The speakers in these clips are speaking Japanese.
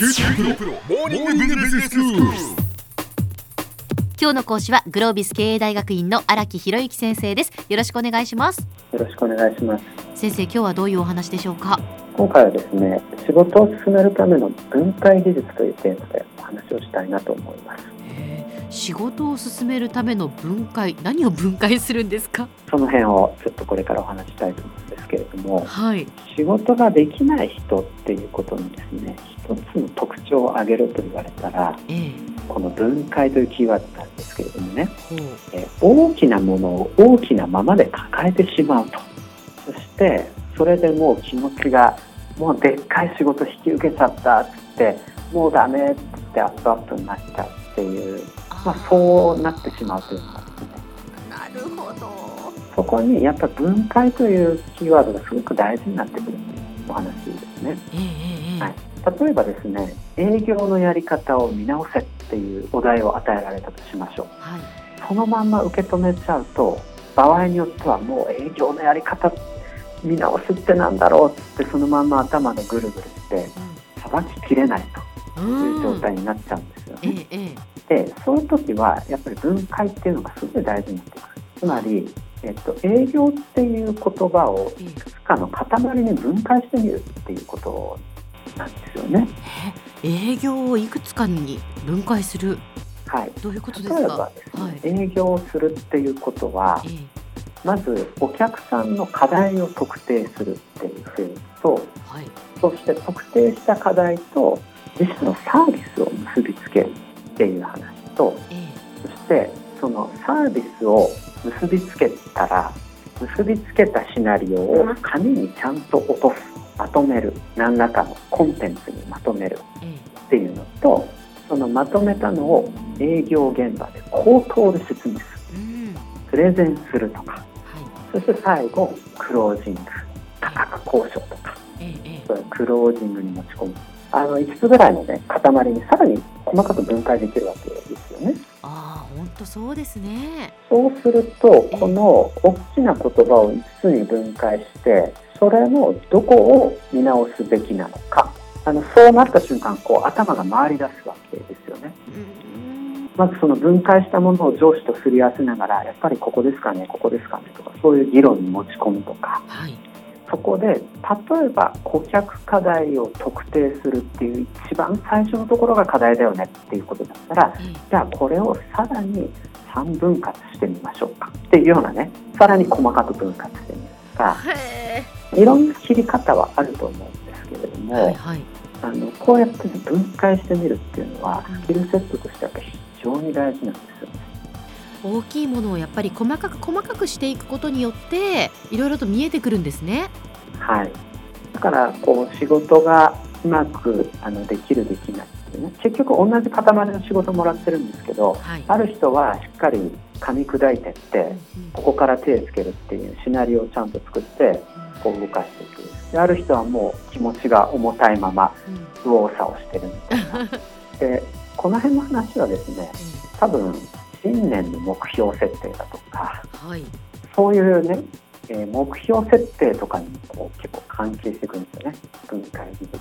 九州プロモーニングビジネススクール。今日の講師はグロービス経営大学院の荒木博之先生ですよろしくお願いしますよろしくお願いします。先生今日はどういうお話でしょうか？今回はですね、仕事を進めるための分解技術というテーマでお話をしたいなと思います。仕事を進めるための分解何を分解するんですか？その辺をちょっとこれからお話したいと思うんですけれども、はい。仕事ができない人っていうことにですね、一つの特徴を挙げろと言われたら、ええ。この分解というキーワードなんですけれどもね、え大きなものを大きなままで抱えてしまうと。そして、それでもう気持ちが、もうでっかい仕事引き受けちゃったっつって、もうダメっつってアップアップになっちゃうっていう、まあ、そうなってしまうというのがですね、なるほど。そこにやっぱ分解というキーワードがすごく大事になってくるというお話ですね。はい。例えばですね、営業のやり方を見直せっていうお題を与えられたとしましょう。はい。そのまんま受け止めちゃうと場合によってはもう営業のやり方見直すってなんだろうってそのまんま頭がぐるぐるしてさばききれないという状態になっちゃうんですよね。でそういう時はやっぱり分解っていうのがすごい大事になってくる。つまり、えっと、営業っていう言葉をいくつかの塊に分解してみるっていうことなんですよね。営業をいくつかに分解する。はい。どういうことです例えかばですね、はい。営業をするっていうことはええ。まずお客さんの課題を特定するっていうフェーズとはい。そして特定した課題と自社のサービスを結びつけるっていう話とええ。そしてそのサービスを結びつけたら結びつけたシナリオを紙にちゃんと落とすまとめる。何らかのコンテンツにまとめる。ええ。っていうのとそのまとめたのを営業現場で口頭で説明する。うん。プレゼンするとか。はい。そして最後クロージング。価格交渉とか。それクロージングに持ち込むあの5つぐらいのね塊にさらに細かく分解できるわけですよね。ああ本当そうですね。そうするとこの大きな言葉を5つに分解してそれのどこを見直すべきなのか。あのそうなった瞬間こう頭が回り出すわけですよね。うん。まずその分解したものを上司とすり合わせながらやっぱりここですかねここですかねとかそういう議論に持ち込むとか。はいそこで例えば顧客課題を特定するっていう一番最初のところが課題だよねっていうことだったらええじゃあこれをさらに3分割してみましょうか。っていうようなねさらに細かく分割してみるとかへいろんな切り方はあると思うんですけれどえも、はいはい。あのこうやって分解してみるっていうのはうん。スキルセットとしてやっぱり非常に大事なんですよ。ね。大きいものをやっぱり細かく細かくしていくことによっていろいろと見えてくるんですね。はい、だからこう仕事がうまくあのできるできないっていうね。結局同じ塊の仕事もらってるんですけどはい。ある人はしっかり噛み砕いてってうんうん。ここから手つけるっていうシナリオをちゃんと作ってこう動かしていく。である人はもう気持ちが重たいまま右往左往してるみたいな。でこの辺の話はですね多分新年の目標設定だとかはい。そういうね、えー目標設定とかにもこう結構関係してくるんですよね。分解技術っ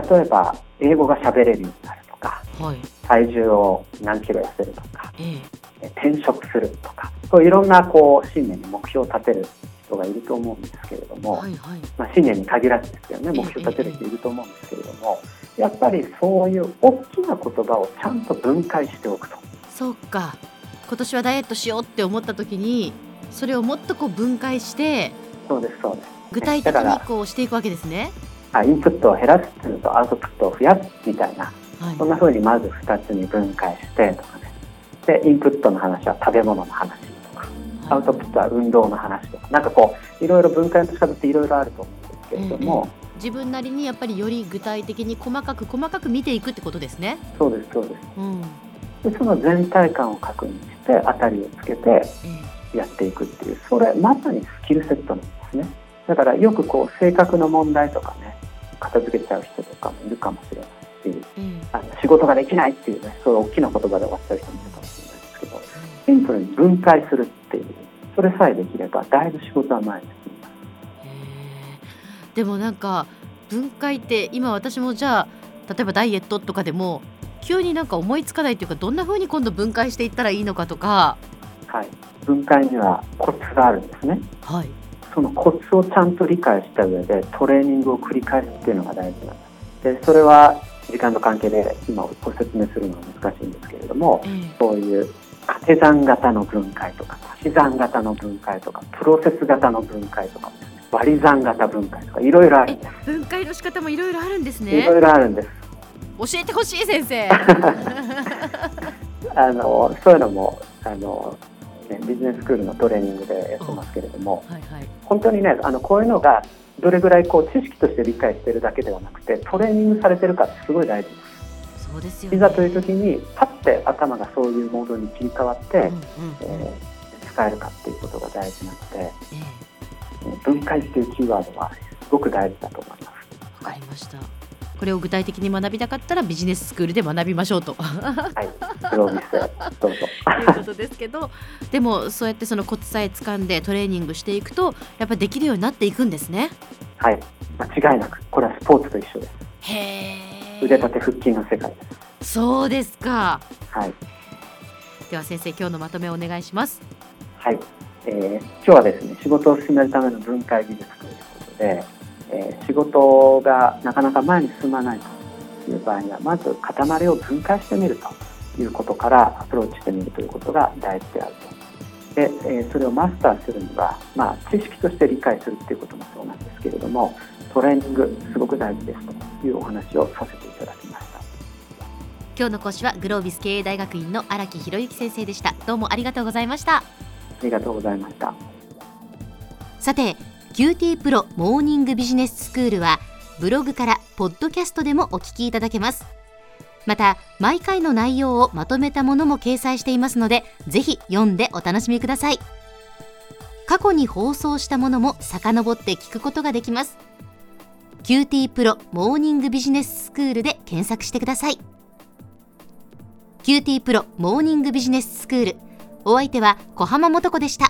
て。例えば英語が喋れるようになるとかはい。体重を何キロ痩せるとかええ。えー転職するとかそういろんなこう新年に目標を立てる人がいると思うんですけれども、はいはい。まあ、新年に限らずですけどねええ目標立てる人いると思うんですけれどもやっぱりそういう大きな言葉をちゃんと分解しておくと。そうか。今年はダイエットしようって思った時にそれをもっとこう分解してそうですそうです。具体的にこうしていくわけですね。あインプットを減らすっていうのとアウトプットを増やすみたいなはい。そんな風にまず2つに分解してとかね。でインプットの話は食べ物の話とかアウトプットは運動の話とか。なんかこういろいろ分解の仕方っていろいろあると思うんですけれども、自分なりにやっぱりより具体的に細かく細かく見ていくってことですね。そうですそうです。うん。でその全体感を確認して当たりをつけてえやっていくっていう。それまさにスキルセットなんですね。だからよくこう性格の問題とかね片付けちゃう人とかもいるかもしれないしえええ。あの仕事ができないっていうねそういう大きな言葉で終わっちゃう人もいるかもしれないですけどシンプルに分解するっていうそれさえできればだいぶ仕事は前にでもなんか分解って今私もじゃあ例えばダイエットとかでも急になんか思いつかないというかどんな風に今度分解していったらいいのかとかはい、分解にはコツがあるんですね。はいそのコツをちゃんと理解した上でトレーニングを繰り返すっていうのが大事なんです。でそれは時間の関係で今ご説明するのは難しいんですけれどもええそういう掛け算型の分解とか足し算型の分解とかプロセス型の分解とか割り算型分解とかいろいろある。んです。分解の仕方もいろいろあるんですいねろいろあるんです。教えてほしい先生。あのそういうのもあの、ね、ビジネススクールのトレーニングでやってますけれどもはいはい。本当にねあのこういうのがどれぐらいこう知識として理解してるだけではなくてトレーニングされてるかってすごい大事です。そうですよね。いざという時にパッて頭がそういうモードに切り替わって、うんうんうん。えー使えるかっていうことが大事なので。え分解っていうキーワードはすごく大事だと思います。えわかりましたこれを具体的に学びたかったらビジネススクールで学びましょうとはい、どうぞ。いうことですけどでもそうやってそのコツさえ掴んでトレーニングしていくとやっぱりできるようになっていくんですねはい、間違いなくこれはスポーツと一緒です。へえ腕立て腹筋の世界です。そうですかはい。では先生今日のまとめをお願いしますはい、えー今日はですね仕事を進めるための分解技術ということで、えー仕事がなかなか前に進まないという場合にはまず塊を分解してみるということからアプローチしてみるということが大事であると。で、えーそれをマスターするには、まあ、知識として理解するっていうこともそうなんですけれどもトレーニングすごく大事ですというお話をさせていただきました。今日の講師はグロービス経営大学院の荒木博之先生でしたどうもありがとうございましたありがとうございました。さて QT プロモーニングビジネススクールはブログからポッドキャストでもお聞きいただけます。また毎回の内容をまとめたものも掲載していますのでぜひ読んでお楽しみください。過去に放送したものも遡って聞くことができます。QT プロモーニングビジネススクールで検索してください。QT プロモーニングビジネススクールお相手は小浜もとこでした。